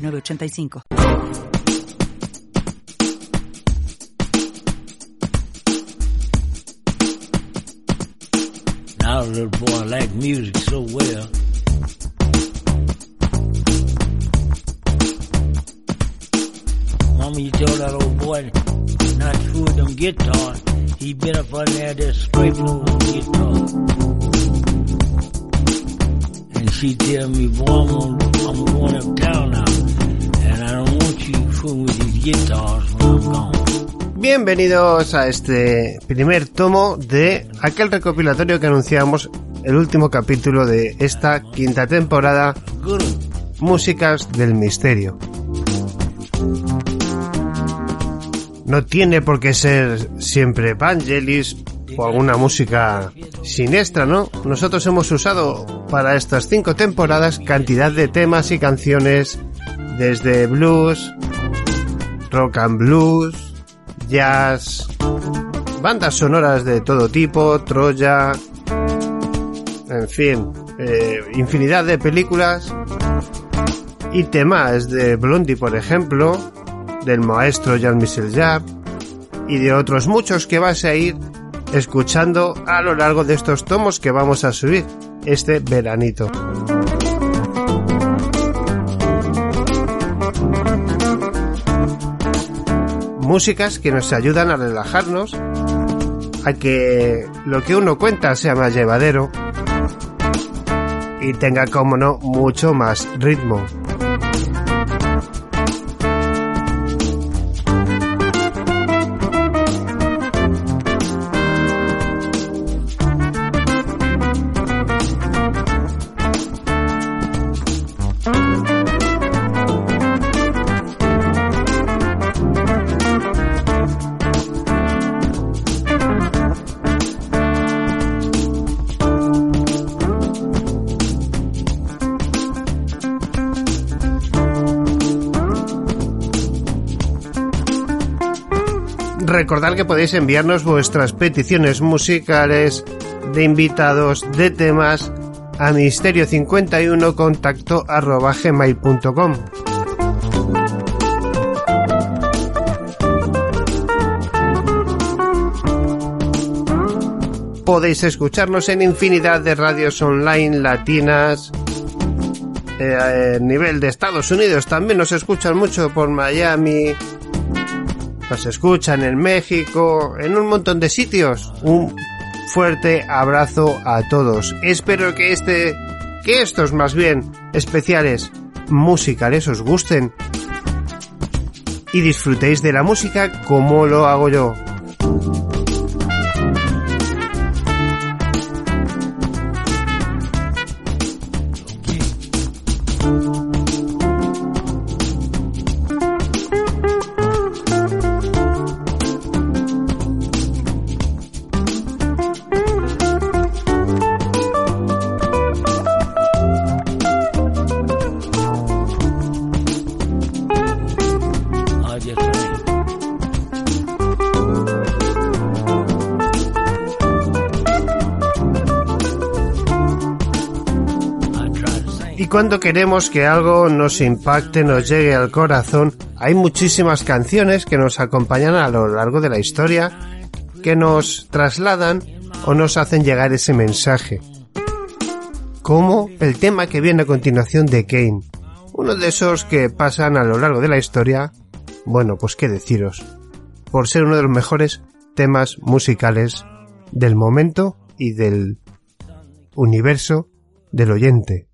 906985. Now little boy I like music so well. Mama, you told that old boy not to fool them guitar. He been up on there just scraping over the guitar. And she tell me, boy, I'm, I'm going now. And I don't want you fooling with these guitars when. Bienvenidos a este primer tomo de aquel recopilatorio que anunciamos el último capítulo de esta quinta temporada. Músicas del Misterio. No tiene por qué ser siempre Vangelis o alguna música siniestra, ¿no? Nosotros hemos usado para estas cinco temporadas cantidad de temas y canciones desde blues, rock and blues, jazz, bandas sonoras de todo tipo, Troya, en fin, eh, infinidad de películas y temas de Blondie, por ejemplo, del maestro Jean-Michel Jarre y de otros muchos que vas a ir escuchando a lo largo de estos tomos que vamos a subir este veranito. Músicas que nos ayudan a relajarnos, a que lo que uno cuenta sea más llevadero y tenga, como no, mucho más ritmo. Que podéis enviarnos vuestras peticiones musicales de invitados, de temas a misterio51 contacto arroba gmail.com. Podéis escucharnos en infinidad de radios online latinas. Eh, a nivel de Estados Unidos también nos escuchan mucho por Miami, nos escuchan en México, en un montón de sitios. Un fuerte abrazo a todos. Espero que este, que estos más bien especiales musicales os gusten y disfrutéis de la música como lo hago yo. Cuando queremos que algo nos impacte, nos llegue al corazón, hay muchísimas canciones que nos acompañan a lo largo de la historia, que nos trasladan o nos hacen llegar ese mensaje. Como el tema que viene a continuación de Kane, uno de esos que pasan a lo largo de la historia, bueno, pues qué deciros, por ser uno de los mejores temas musicales del momento y del universo del oyente.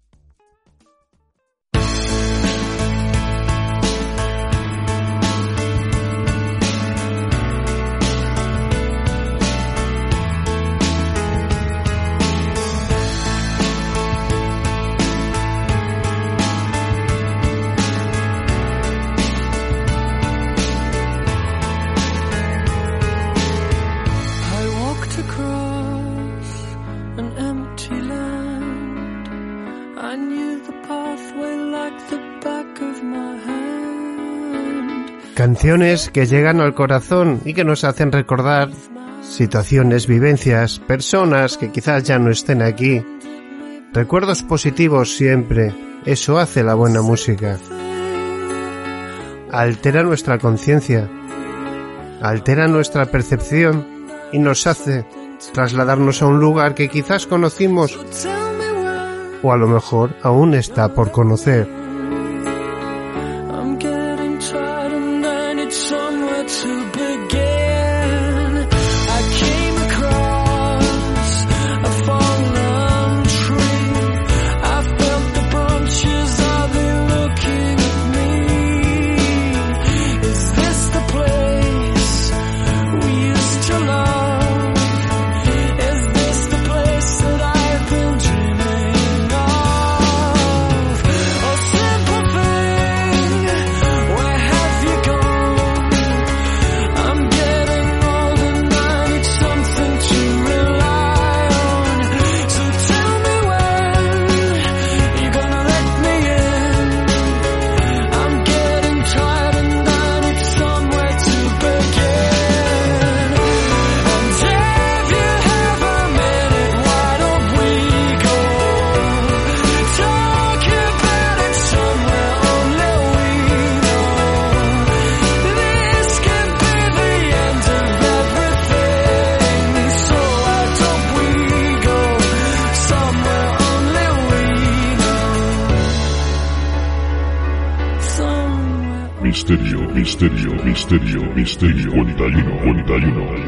Canciones que llegan al corazón y que nos hacen recordar situaciones, vivencias, personas que quizás ya no estén aquí. Recuerdos positivos siempre, eso hace la buena música. Altera nuestra conciencia, altera nuestra percepción y nos hace trasladarnos a un lugar que quizás conocimos o a lo mejor aún está por conocer. Misterio, misterio, misterio, 41, 41.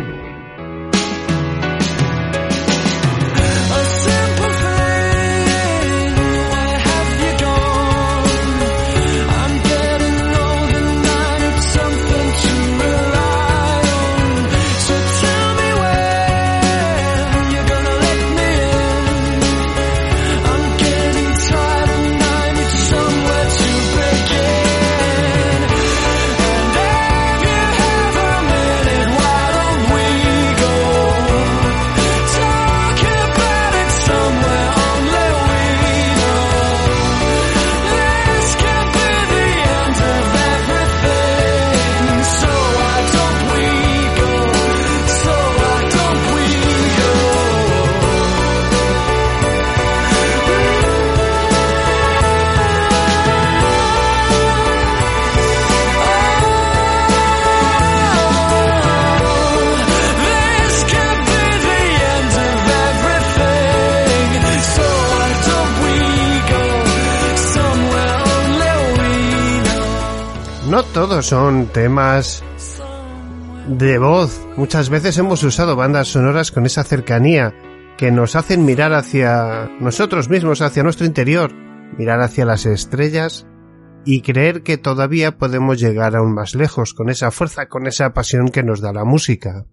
No todos son temas de voz. Muchas veces hemos usado bandas sonoras con esa cercanía que nos hacen mirar hacia nosotros mismos, hacia nuestro interior, mirar hacia las estrellas y creer que todavía podemos llegar aún más lejos con esa fuerza, con esa pasión que nos da la música.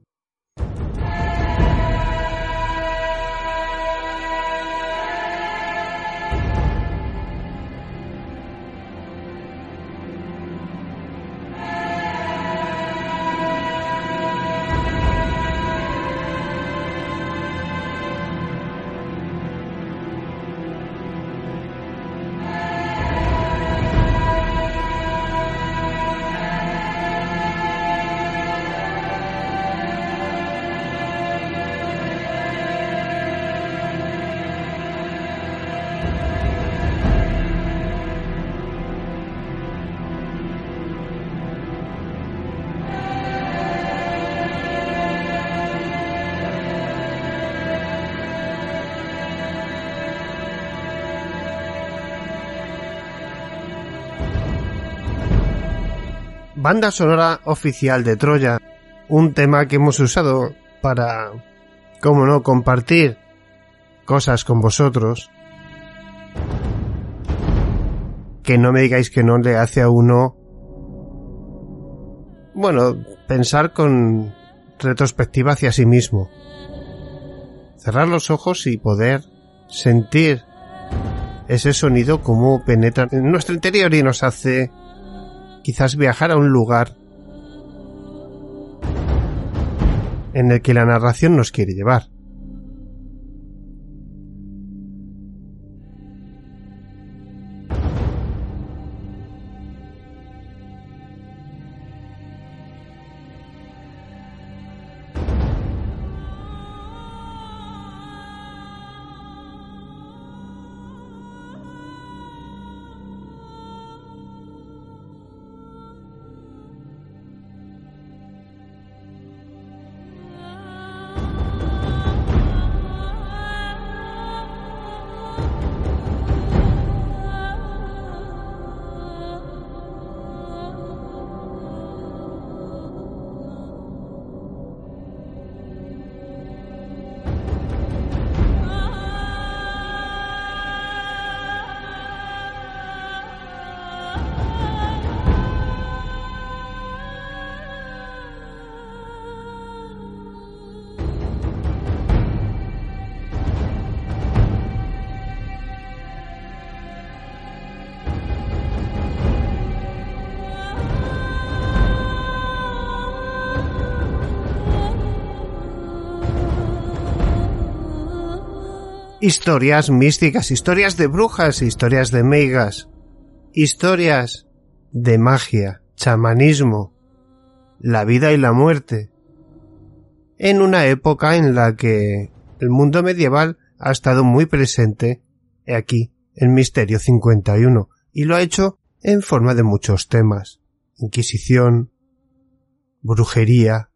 Banda sonora oficial de Troya, un tema que hemos usado para, cómo no, compartir cosas con vosotros. Que no me digáis que no le hace a uno, bueno, pensar con retrospectiva hacia sí mismo. Cerrar los ojos y poder sentir ese sonido como penetra en nuestro interior y nos hace quizás viajar a un lugar en el que la narración nos quiere llevar. Historias místicas, historias de brujas, historias de meigas, historias de magia, chamanismo, la vida y la muerte, en una época en la que el mundo medieval ha estado muy presente aquí en Misterio 51 y lo ha hecho en forma de muchos temas. Inquisición, brujería,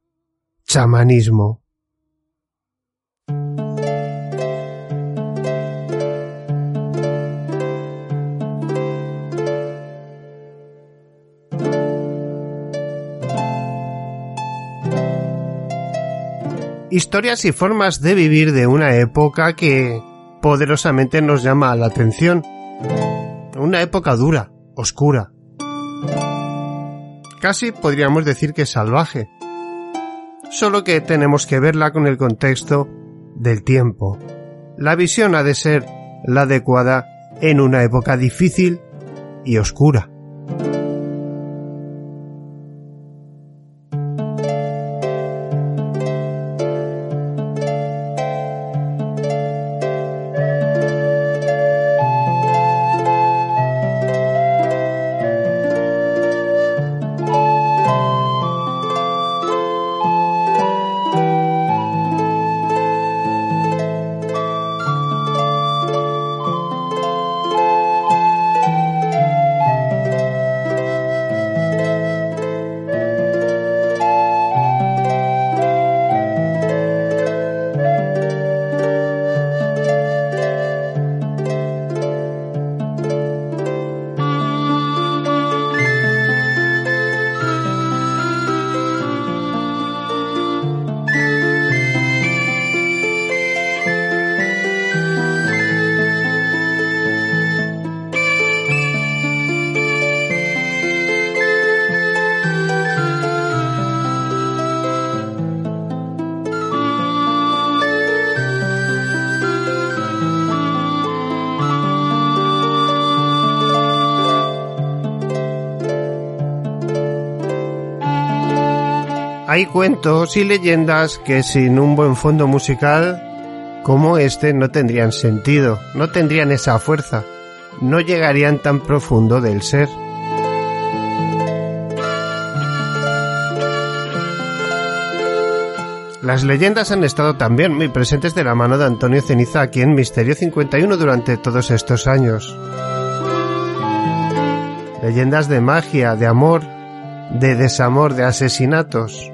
chamanismo. Historias y formas de vivir de una época que poderosamente nos llama la atención. Una época dura, oscura. Casi podríamos decir que salvaje. Solo que tenemos que verla con el contexto del tiempo. La visión ha de ser la adecuada en una época difícil y oscura. Hay cuentos y leyendas que sin un buen fondo musical como este no tendrían sentido, no tendrían esa fuerza, no llegarían tan profundo del ser. Las leyendas han estado también muy presentes de la mano de Antonio Ceniza aquí en Misterio 51 durante todos estos años. Leyendas de magia, de amor, de desamor, de asesinatos.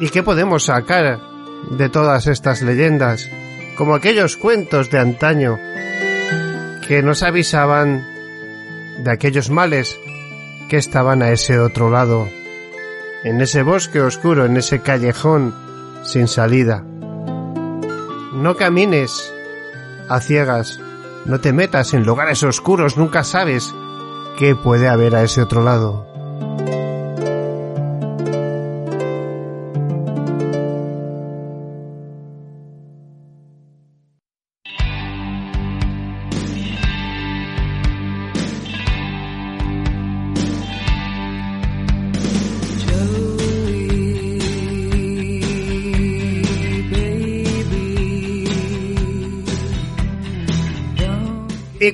¿Y qué podemos sacar de todas estas leyendas? Como aquellos cuentos de antaño que nos avisaban de aquellos males que estaban a ese otro lado, en ese bosque oscuro, en ese callejón sin salida. No camines a ciegas, no te metas en lugares oscuros, nunca sabes qué puede haber a ese otro lado.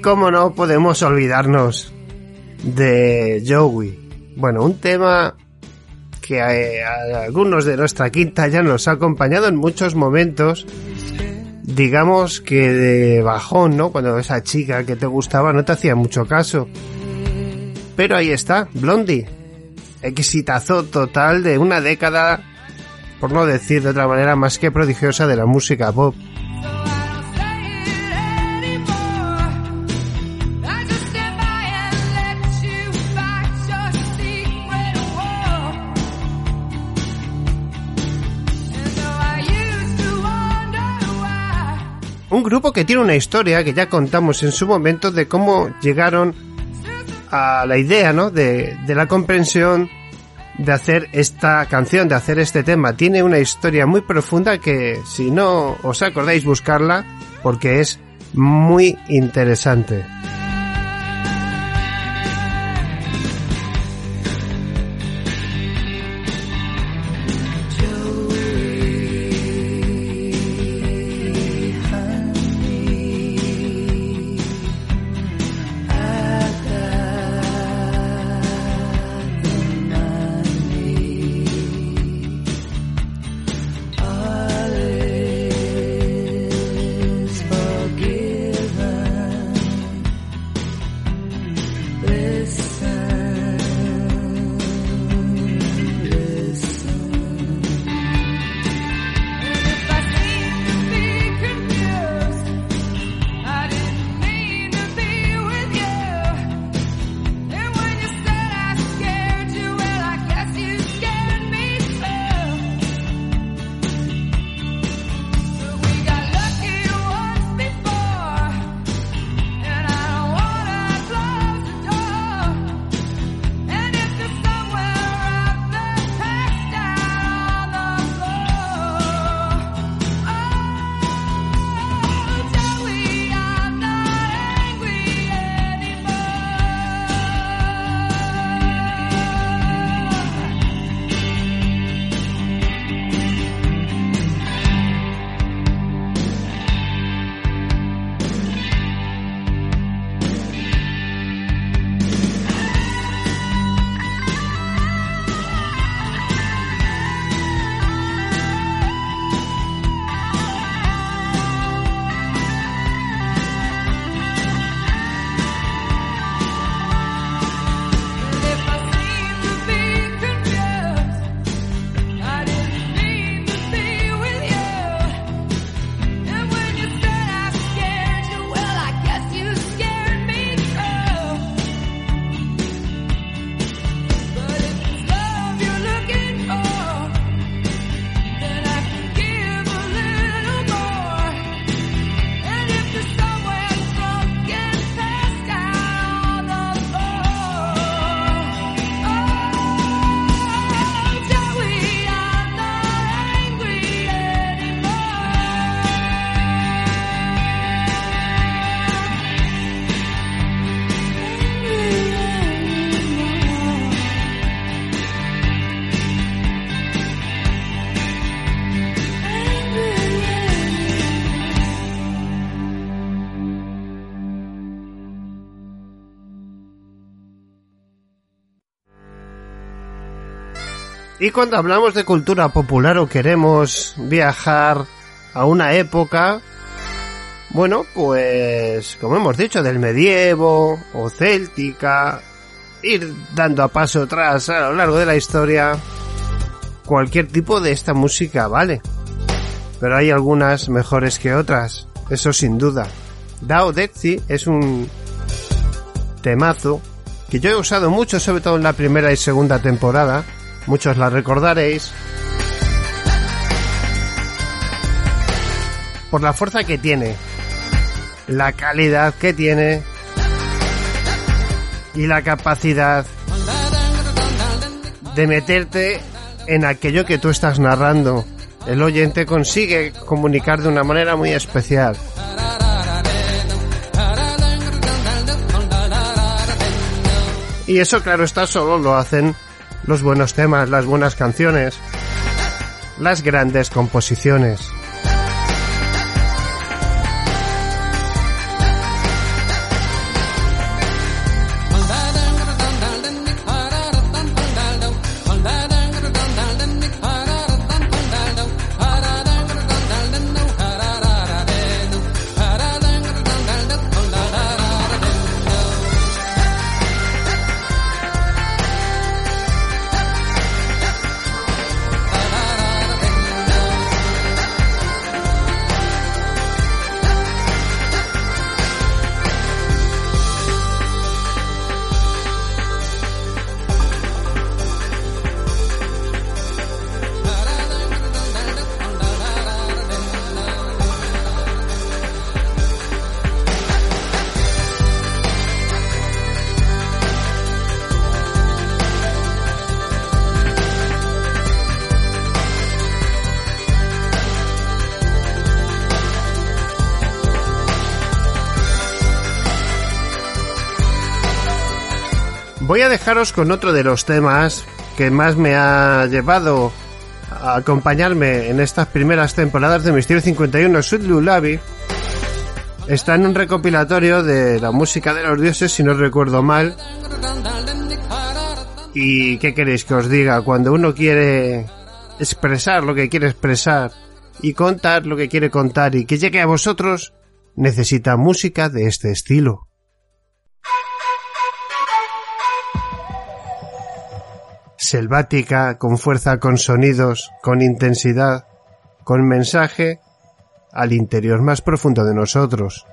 Como no podemos olvidarnos de Joey. Bueno, un tema que a, algunos de nuestra quinta ya nos ha acompañado en muchos momentos. Digamos que de bajón, ¿no? Cuando esa chica que te gustaba no te hacía mucho caso. Pero ahí está, Blondie. Exitazo total de una década, por no decir de otra manera, más que prodigiosa de la música pop. Grupo que tiene una historia que ya contamos en su momento de cómo llegaron a la idea, ¿no? De, de la comprensión de hacer esta canción, de hacer este tema. Tiene una historia muy profunda que si no os acordáis buscarla porque es muy interesante. Y cuando hablamos de cultura popular o queremos viajar a una época, bueno, pues como hemos dicho, del medievo o céltica, ir dando a paso atrás a lo largo de la historia, cualquier tipo de esta música vale. Pero hay algunas mejores que otras, eso sin duda. Dao Detsi es un temazo que yo he usado mucho, sobre todo en la primera y segunda temporada. Muchos la recordaréis. Por la fuerza que tiene, la calidad que tiene y la capacidad de meterte en aquello que tú estás narrando. El oyente consigue comunicar de una manera muy especial. Y eso, claro está, solo lo hacen los buenos temas, las buenas canciones, las grandes composiciones. Dejaros con otro de los temas que más me ha llevado a acompañarme en estas primeras temporadas de Misterio 51, Sweet Lullaby. Está en un recopilatorio de la música de los dioses, si no recuerdo mal. ¿Y qué queréis que os diga? Cuando uno quiere expresar lo que quiere expresar y contar lo que quiere contar y que llegue a vosotros, necesita música de este estilo. Selvática, con fuerza, con sonidos, con intensidad, con mensaje al interior más profundo de nosotros.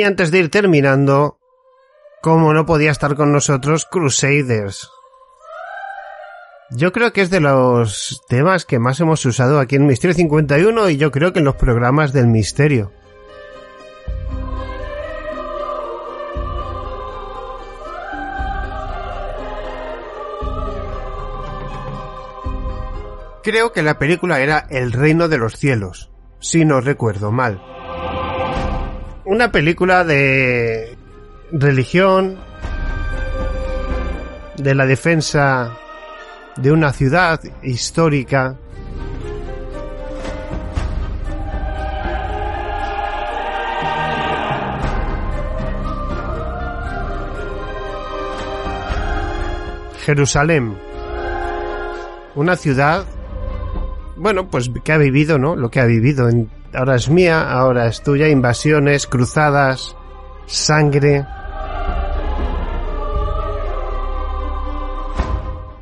Y antes de ir terminando, como no podía estar con nosotros, Crusaders. Yo creo que es de los temas que más hemos usado aquí en Misterio 51 y yo creo que en los programas del misterio. Creo que la película era El Reino de los Cielos, si no recuerdo mal. Una película de religión, de la defensa de una ciudad histórica. Jerusalén. Una ciudad, bueno, pues que ha vivido, ¿no? Lo que ha vivido. Ahora es mía, ahora es tuya. Invasiones, cruzadas, sangre.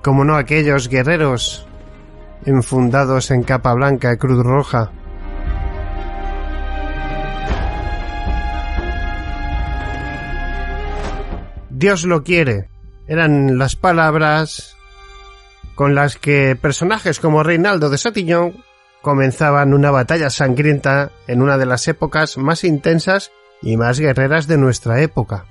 como no aquellos guerreros enfundados en capa blanca y cruz roja. Dios lo quiere. Eran las palabras con las que personajes como Reinaldo de Sotillón comenzaban una batalla sangrienta en una de las épocas más intensas y más guerreras de nuestra época.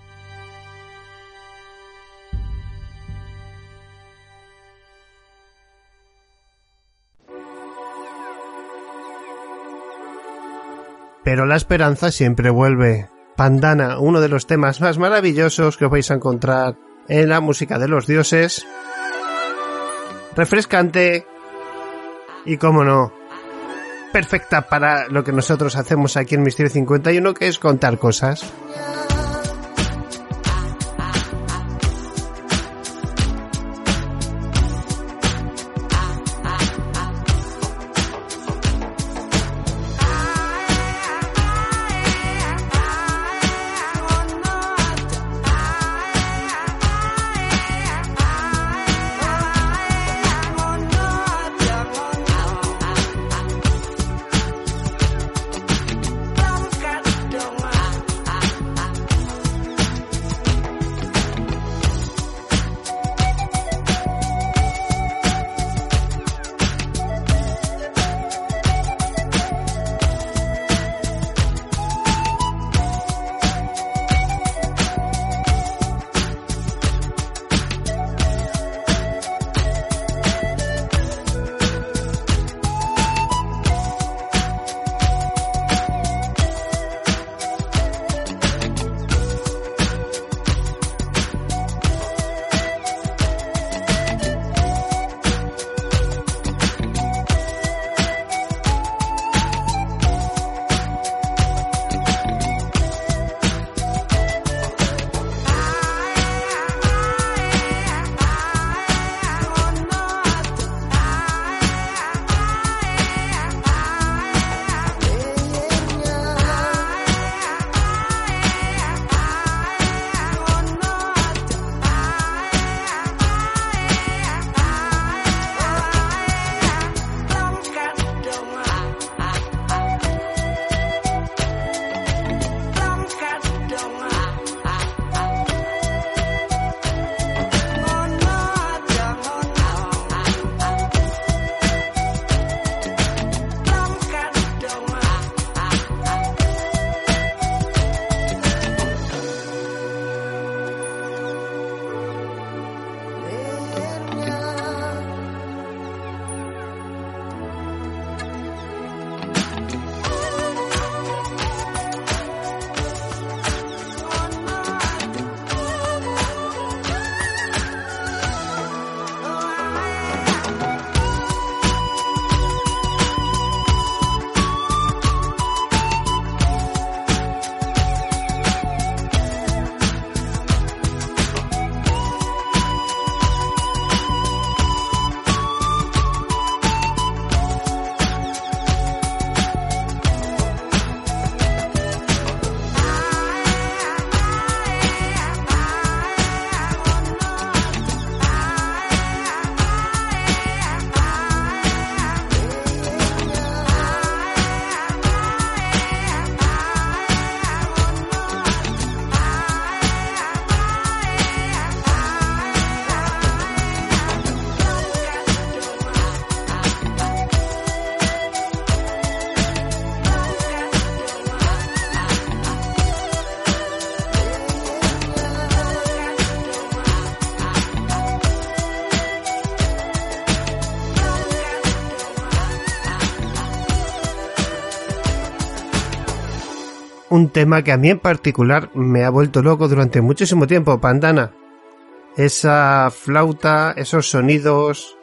Pero la esperanza siempre vuelve. Pandana, uno de los temas más maravillosos que os vais a encontrar en la música de los dioses. Refrescante y, como no, perfecta para lo que nosotros hacemos aquí en Misterio 51, que es contar cosas. Un tema que a mí en particular me ha vuelto loco durante muchísimo tiempo, Pandana. Esa flauta, esos sonidos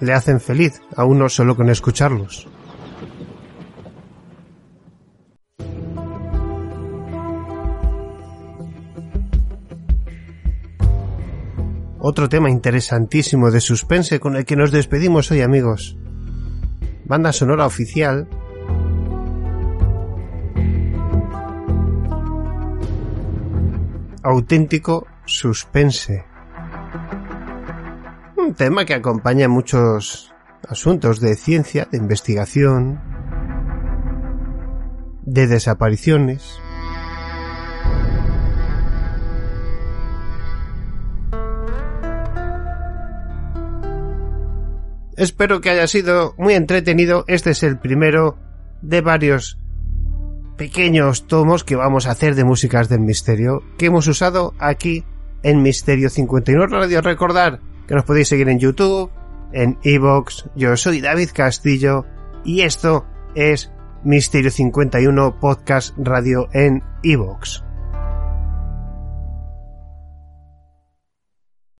le hacen feliz a uno solo con escucharlos. Otro tema interesantísimo de suspense con el que nos despedimos hoy amigos. Banda sonora oficial auténtico suspense. Un tema que acompaña muchos asuntos de ciencia, de investigación, de desapariciones. Espero que haya sido muy entretenido. Este es el primero de varios pequeños tomos que vamos a hacer de músicas del misterio que hemos usado aquí en Misterio 51 Radio. Recordar que nos podéis seguir en YouTube, en Evox. Yo soy David Castillo y esto es Misterio 51 Podcast Radio en Evox.